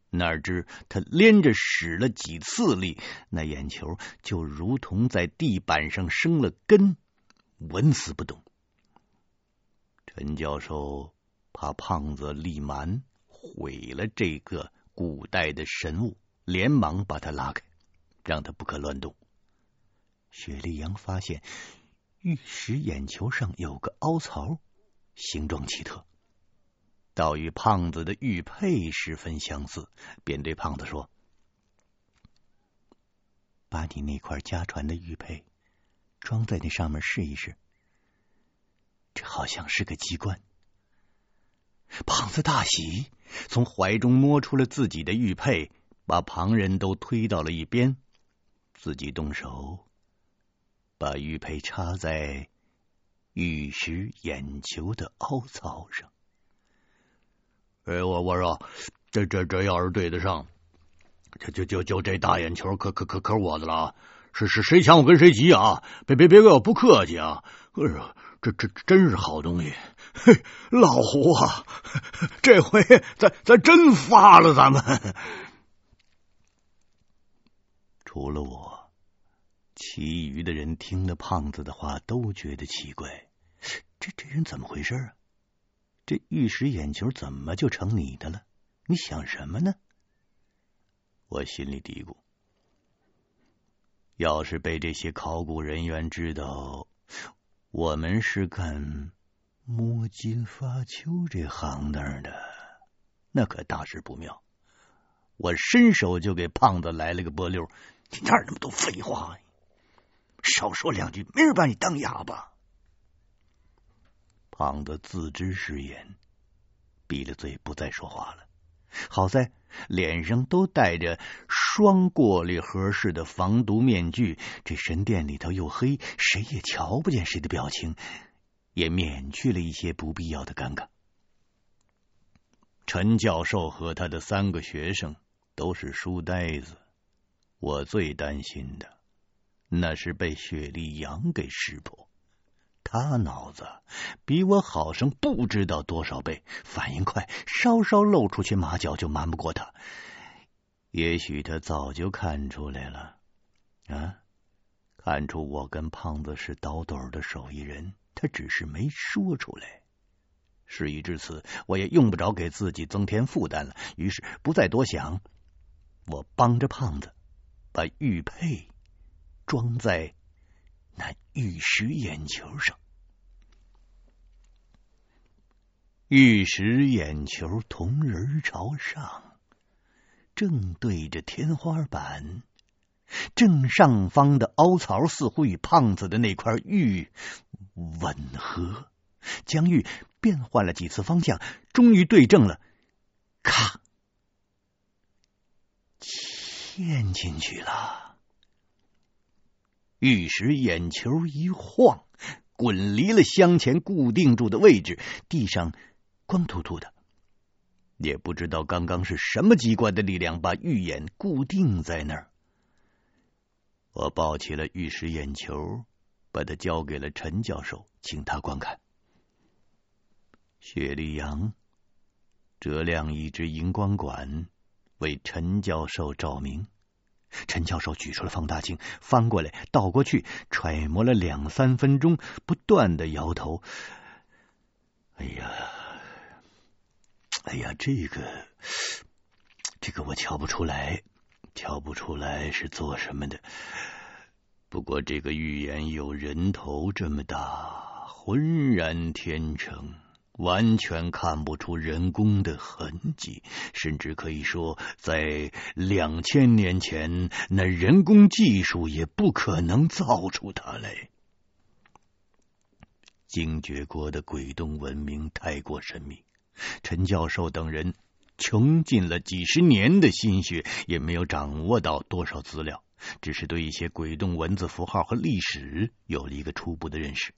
哪知他连着使了几次力，那眼球就如同在地板上生了根，纹丝不动。陈教授怕胖子力蛮毁了这个古代的神物，连忙把他拉开，让他不可乱动。雪莉杨发现玉石眼球上有个凹槽，形状奇特。倒与胖子的玉佩十分相似，便对胖子说：“把你那块家传的玉佩装在那上面试一试，这好像是个机关。”胖子大喜，从怀中摸出了自己的玉佩，把旁人都推到了一边，自己动手把玉佩插在玉石眼球的凹槽上。哎，我我说，这这这要是对得上，这就就就这大眼球，可可可可我的了。是是谁抢我跟谁急啊！别别别怪我不客气啊！哎呀，这这真是好东西。嘿，老胡啊，这回咱咱真发了，咱们。除了我，其余的人听了胖子的话，都觉得奇怪。这这人怎么回事啊？这玉石眼球怎么就成你的了？你想什么呢？我心里嘀咕：要是被这些考古人员知道我们是干摸金发丘这行当的，那可大事不妙。我伸手就给胖子来了个波溜：“你哪那么多废话？少说两句，没人把你当哑巴。”胖子自知失言，闭了嘴不再说话了。好在脸上都戴着双过滤盒式的防毒面具，这神殿里头又黑，谁也瞧不见谁的表情，也免去了一些不必要的尴尬。陈教授和他的三个学生都是书呆子，我最担心的那是被雪莉杨给识破。他脑子比我好上不知道多少倍，反应快，稍稍露出去马脚就瞒不过他。也许他早就看出来了，啊，看出我跟胖子是倒斗的手艺人，他只是没说出来。事已至此，我也用不着给自己增添负担了，于是不再多想，我帮着胖子把玉佩装在那玉石眼球上。玉石眼球瞳仁朝上，正对着天花板，正上方的凹槽似乎与胖子的那块玉吻合。将玉变换了几次方向，终于对正了，咔，嵌进去了。玉石眼球一晃，滚离了镶前固定住的位置，地上。光秃秃的，也不知道刚刚是什么机关的力量把玉眼固定在那儿。我抱起了玉石眼球，把它交给了陈教授，请他观看。雪莉杨折亮一只荧光管，为陈教授照明。陈教授举出了放大镜，翻过来倒过去，揣摩了两三分钟，不断的摇头。哎呀！哎呀，这个，这个我瞧不出来，瞧不出来是做什么的。不过这个预言有人头这么大，浑然天成，完全看不出人工的痕迹，甚至可以说，在两千年前，那人工技术也不可能造出它来。精绝国的鬼洞文明太过神秘。陈教授等人穷尽了几十年的心血，也没有掌握到多少资料，只是对一些鬼洞文字符号和历史有了一个初步的认识，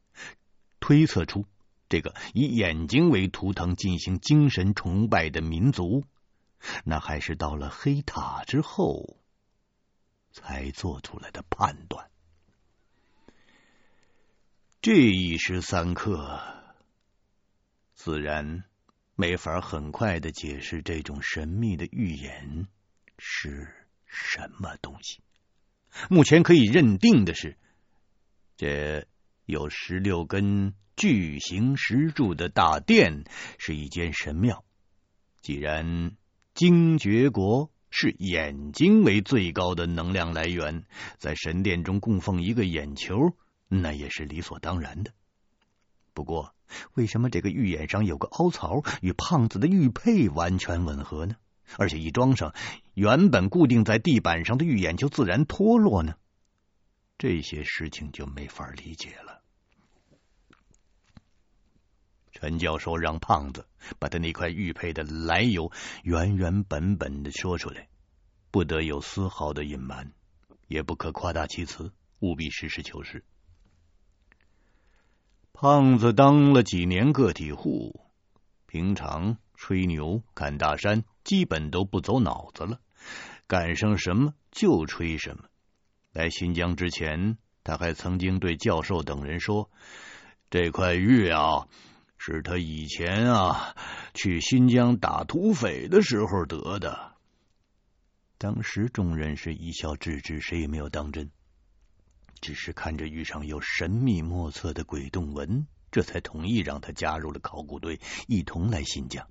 推测出这个以眼睛为图腾进行精神崇拜的民族，那还是到了黑塔之后才做出来的判断。这一时三刻，自然。没法很快的解释这种神秘的预言是什么东西。目前可以认定的是，这有十六根巨型石柱的大殿是一间神庙。既然精绝国是眼睛为最高的能量来源，在神殿中供奉一个眼球，那也是理所当然的。不过，为什么这个玉眼上有个凹槽，与胖子的玉佩完全吻合呢？而且一装上，原本固定在地板上的玉眼就自然脱落呢？这些事情就没法理解了。陈教授让胖子把他那块玉佩的来由原原本本的说出来，不得有丝毫的隐瞒，也不可夸大其词，务必实事求是。胖子当了几年个体户，平常吹牛看大山，基本都不走脑子了，赶上什么就吹什么。来新疆之前，他还曾经对教授等人说：“这块玉啊，是他以前啊去新疆打土匪的时候得的。”当时众人是一笑置之，谁也没有当真。只是看着玉上有神秘莫测的鬼洞纹，这才同意让他加入了考古队，一同来新疆。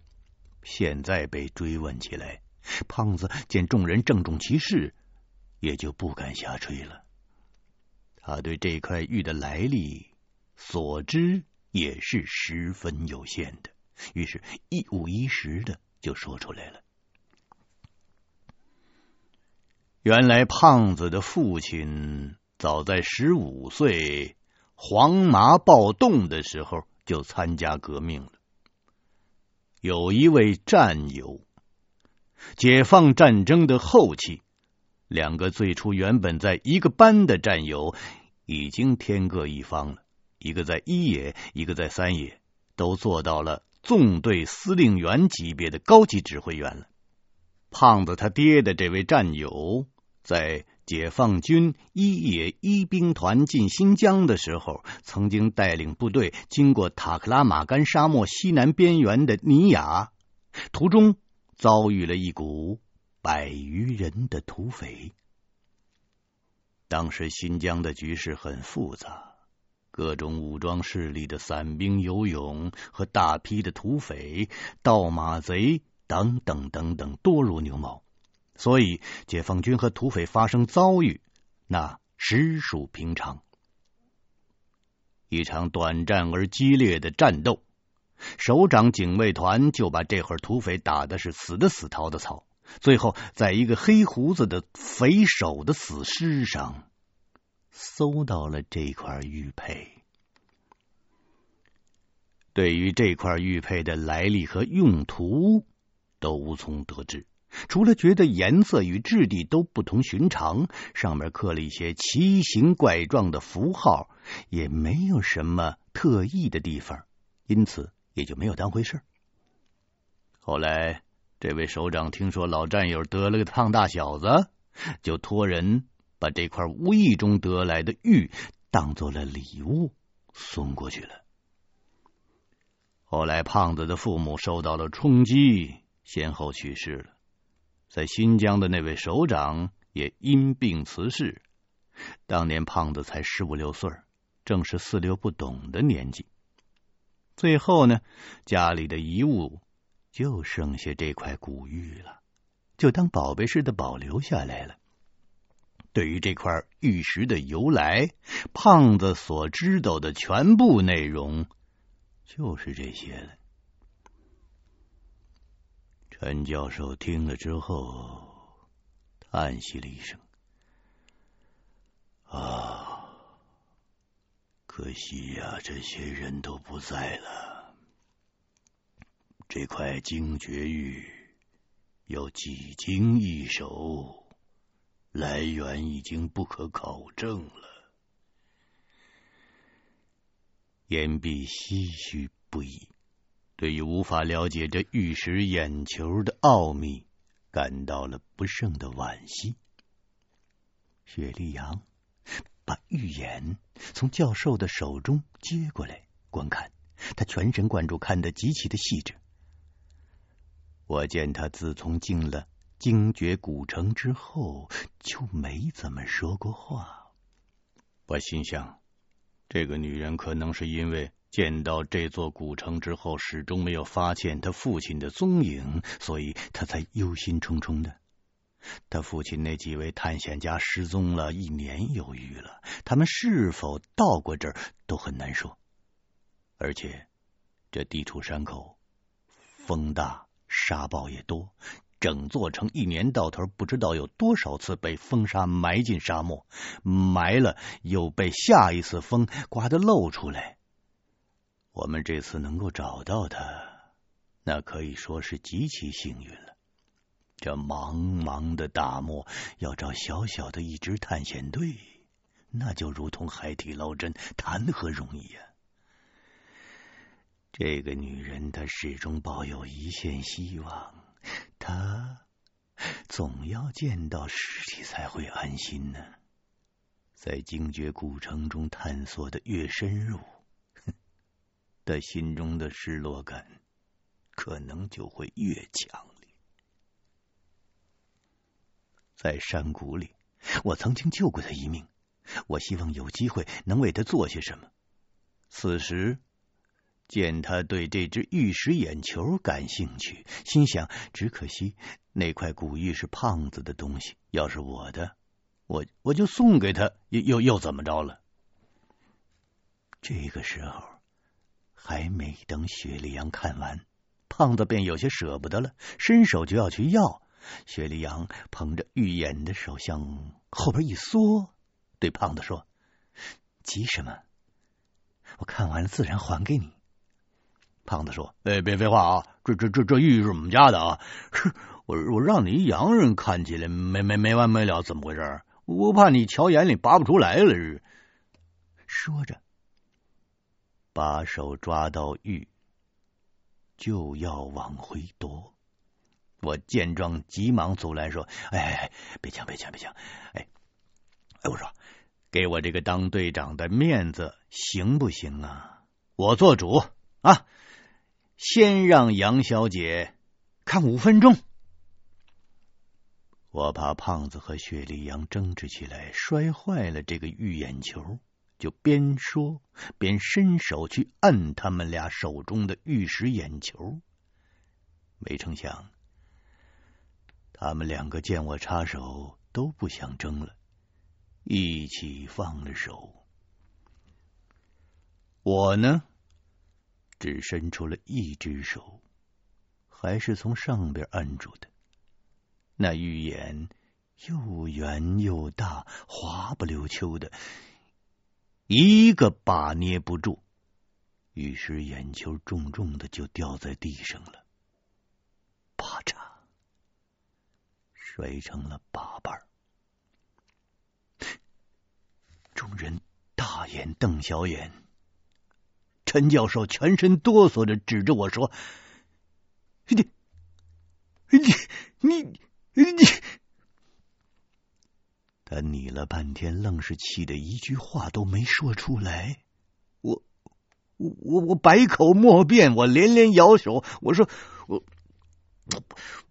现在被追问起来，胖子见众人郑重其事，也就不敢瞎吹了。他对这块玉的来历所知也是十分有限的，于是，一五一十的就说出来了。原来，胖子的父亲。早在十五岁黄麻暴动的时候就参加革命了。有一位战友解放战争的后期，两个最初原本在一个班的战友已经天各一方了，一个在一野，一个在三野，都做到了纵队司令员级别的高级指挥员了。胖子他爹的这位战友，在解放军一野一兵团进新疆的时候，曾经带领部队经过塔克拉玛干沙漠西南边缘的尼雅，途中遭遇了一股百余人的土匪。当时新疆的局势很复杂，各种武装势力的散兵游勇和大批的土匪、盗马贼。等等等等，多如牛毛，所以解放军和土匪发生遭遇，那实属平常。一场短暂而激烈的战斗，首长警卫团就把这会儿土匪打的是死的死，逃的逃，最后在一个黑胡子的匪首的死尸上，搜到了这块玉佩。对于这块玉佩的来历和用途，都无从得知，除了觉得颜色与质地都不同寻常，上面刻了一些奇形怪状的符号，也没有什么特异的地方，因此也就没有当回事。后来，这位首长听说老战友得了个胖大小子，就托人把这块无意中得来的玉当做了礼物送过去了。后来，胖子的父母受到了冲击。先后去世了，在新疆的那位首长也因病辞世。当年胖子才十五六岁，正是四六不懂的年纪。最后呢，家里的遗物就剩下这块古玉了，就当宝贝似的保留下来了。对于这块玉石的由来，胖子所知道的全部内容就是这些了。陈教授听了之后，叹息了一声：“啊，可惜呀，这些人都不在了。这块精绝玉有几经易手，来源已经不可考证了。”言毕，唏嘘不已。对于无法了解这玉石眼球的奥秘，感到了不胜的惋惜。雪莉杨把玉眼从教授的手中接过来观看，他全神贯注，看得极其的细致。我见他自从进了精绝古城之后，就没怎么说过话。我心想，这个女人可能是因为。见到这座古城之后，始终没有发现他父亲的踪影，所以他才忧心忡忡的。他父亲那几位探险家失踪了一年有余了，他们是否到过这儿都很难说。而且这地处山口，风大沙暴也多，整座城一年到头不知道有多少次被风沙埋进沙漠，埋了又被下一次风刮得露出来。我们这次能够找到他，那可以说是极其幸运了。这茫茫的大漠，要找小小的一支探险队，那就如同海底捞针，谈何容易呀！这个女人，她始终抱有一线希望，她总要见到尸体才会安心呢。在精绝古城中探索的越深入。他心中的失落感可能就会越强烈。在山谷里，我曾经救过他一命，我希望有机会能为他做些什么。此时见他对这只玉石眼球感兴趣，心想：只可惜那块古玉是胖子的东西，要是我的，我我就送给他，又又又怎么着了？这个时候。还没等雪莉杨看完，胖子便有些舍不得了，伸手就要去要。雪莉杨捧着玉眼的手向后边一缩，对胖子说：“急什么？我看完了自然还给你。”胖子说：“哎，别废话啊！这这这这玉是我们家的啊！是我我让你洋人看起来没没没完没了，怎么回事？我怕你瞧眼里拔不出来了。说着，把手抓到玉，就要往回夺。我见状，急忙阻拦说：“哎，别抢，别抢，别抢！哎，哎，我说，给我这个当队长的面子行不行啊？我做主啊！”先让杨小姐看五分钟。我怕胖子和雪莉杨争执起来，摔坏了这个玉眼球，就边说边伸手去按他们俩手中的玉石眼球。没成想，他们两个见我插手，都不想争了，一起放了手。我呢？只伸出了一只手，还是从上边按住的。那玉眼又圆又大，滑不溜秋的，一个把捏不住，于是眼球重重的就掉在地上了，啪嚓，摔成了八瓣。众人大眼瞪小眼。陈教授全身哆嗦着指着我说：“你，你，你，你！”他拟了半天，愣是气得一句话都没说出来。我，我，我百口莫辩，我连连摇手。我说：“我，我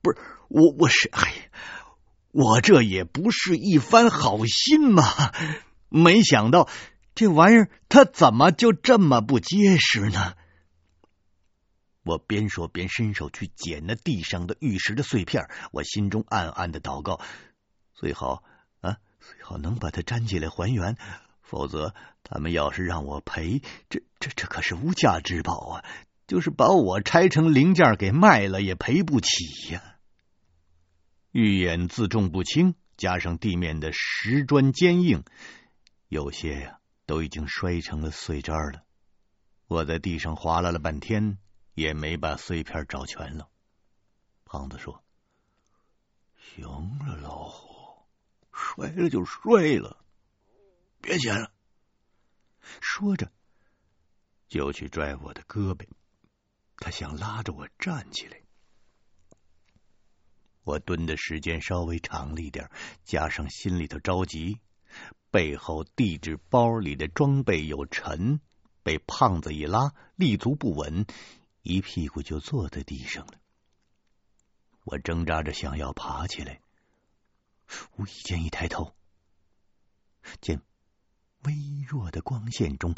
不是我，我是哎呀，我这也不是一番好心嘛，没想到。”这玩意儿它怎么就这么不结实呢？我边说边伸手去捡那地上的玉石的碎片，我心中暗暗的祷告：最好最好能把它粘起来还原，否则他们要是让我赔，这这这可是无价之宝啊！就是把我拆成零件给卖了，也赔不起呀。玉眼自重不轻，加上地面的石砖坚硬，有些呀。都已经摔成了碎渣了，我在地上划拉了半天，也没把碎片找全了。胖子说：“行了，老虎，摔了就摔了，别捡了。”说着，就去拽我的胳膊，他想拉着我站起来。我蹲的时间稍微长了一点，加上心里头着急。背后地质包里的装备又沉，被胖子一拉，立足不稳，一屁股就坐在地上了。我挣扎着想要爬起来，无意间一抬头，见微弱的光线中，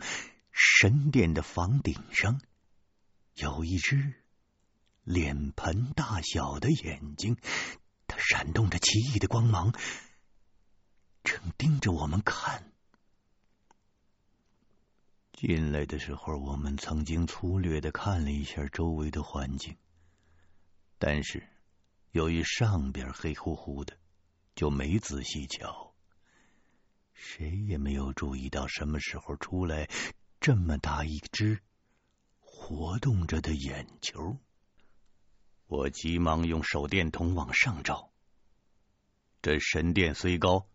神殿的房顶上有一只脸盆大小的眼睛，它闪动着奇异的光芒。正盯着我们看。进来的时候，我们曾经粗略的看了一下周围的环境，但是由于上边黑乎乎的，就没仔细瞧。谁也没有注意到什么时候出来这么大一只活动着的眼球。我急忙用手电筒往上照，这神殿虽高。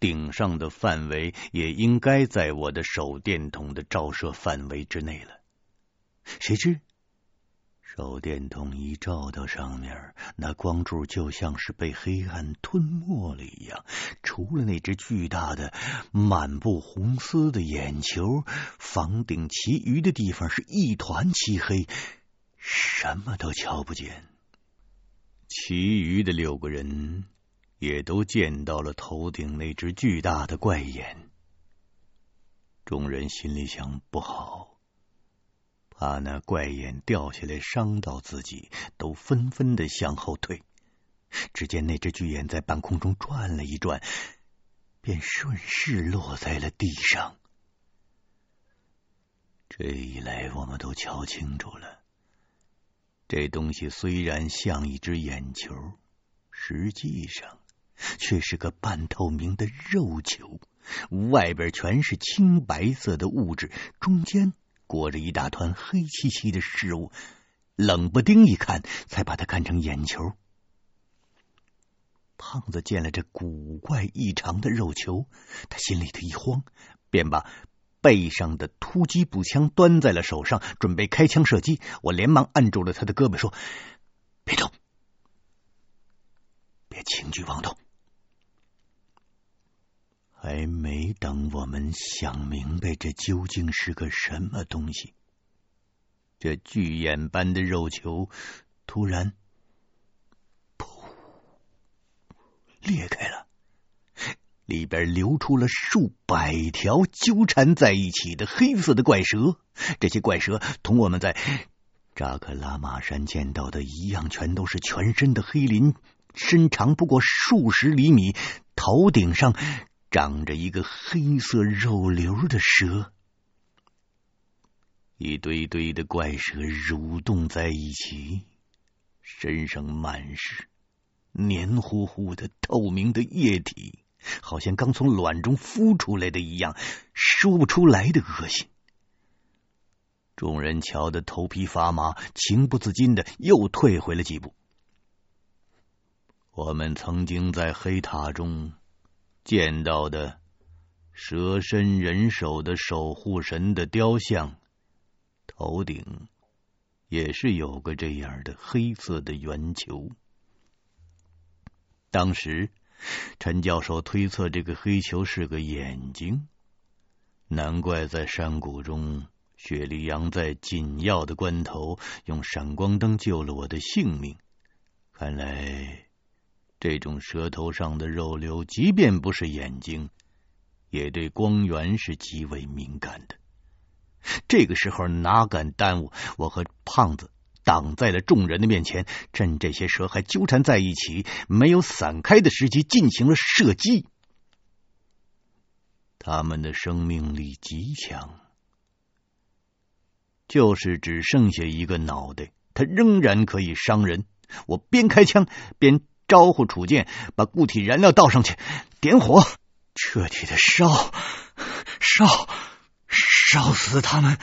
顶上的范围也应该在我的手电筒的照射范围之内了。谁知手电筒一照到上面，那光柱就像是被黑暗吞没了一样。除了那只巨大的、满布红丝的眼球，房顶其余的地方是一团漆黑，什么都瞧不见。其余的六个人。也都见到了头顶那只巨大的怪眼，众人心里想不好，怕那怪眼掉下来伤到自己，都纷纷的向后退。只见那只巨眼在半空中转了一转，便顺势落在了地上。这一来，我们都瞧清楚了，这东西虽然像一只眼球，实际上。却是个半透明的肉球，外边全是青白色的物质，中间裹着一大团黑漆漆的事物，冷不丁一看，才把他看成眼球。胖子见了这古怪异常的肉球，他心里头一慌，便把背上的突击步枪端在了手上，准备开枪射击。我连忙按住了他的胳膊，说：“别动，别轻举妄动。”还没等我们想明白这究竟是个什么东西，这巨眼般的肉球突然噗裂开了，里边流出了数百条纠缠在一起的黑色的怪蛇。这些怪蛇同我们在扎克拉玛山见到的一样，全都是全身的黑鳞，身长不过数十厘米，头顶上。长着一个黑色肉瘤的蛇，一堆堆的怪蛇蠕动在一起，身上满是黏糊糊的透明的液体，好像刚从卵中孵出来的一样，说不出来的恶心。众人瞧得头皮发麻，情不自禁的又退回了几步。我们曾经在黑塔中。见到的蛇身人首的守护神的雕像，头顶也是有个这样的黑色的圆球。当时陈教授推测这个黑球是个眼睛，难怪在山谷中，雪莉杨在紧要的关头用闪光灯救了我的性命。看来。这种舌头上的肉瘤，即便不是眼睛，也对光源是极为敏感的。这个时候哪敢耽误？我和胖子挡在了众人的面前，趁这些蛇还纠缠在一起，没有散开的时机，进行了射击。他们的生命力极强，就是只剩下一个脑袋，他仍然可以伤人。我边开枪边。招呼楚剑把固体燃料倒上去，点火，彻底的烧，烧，烧死他们。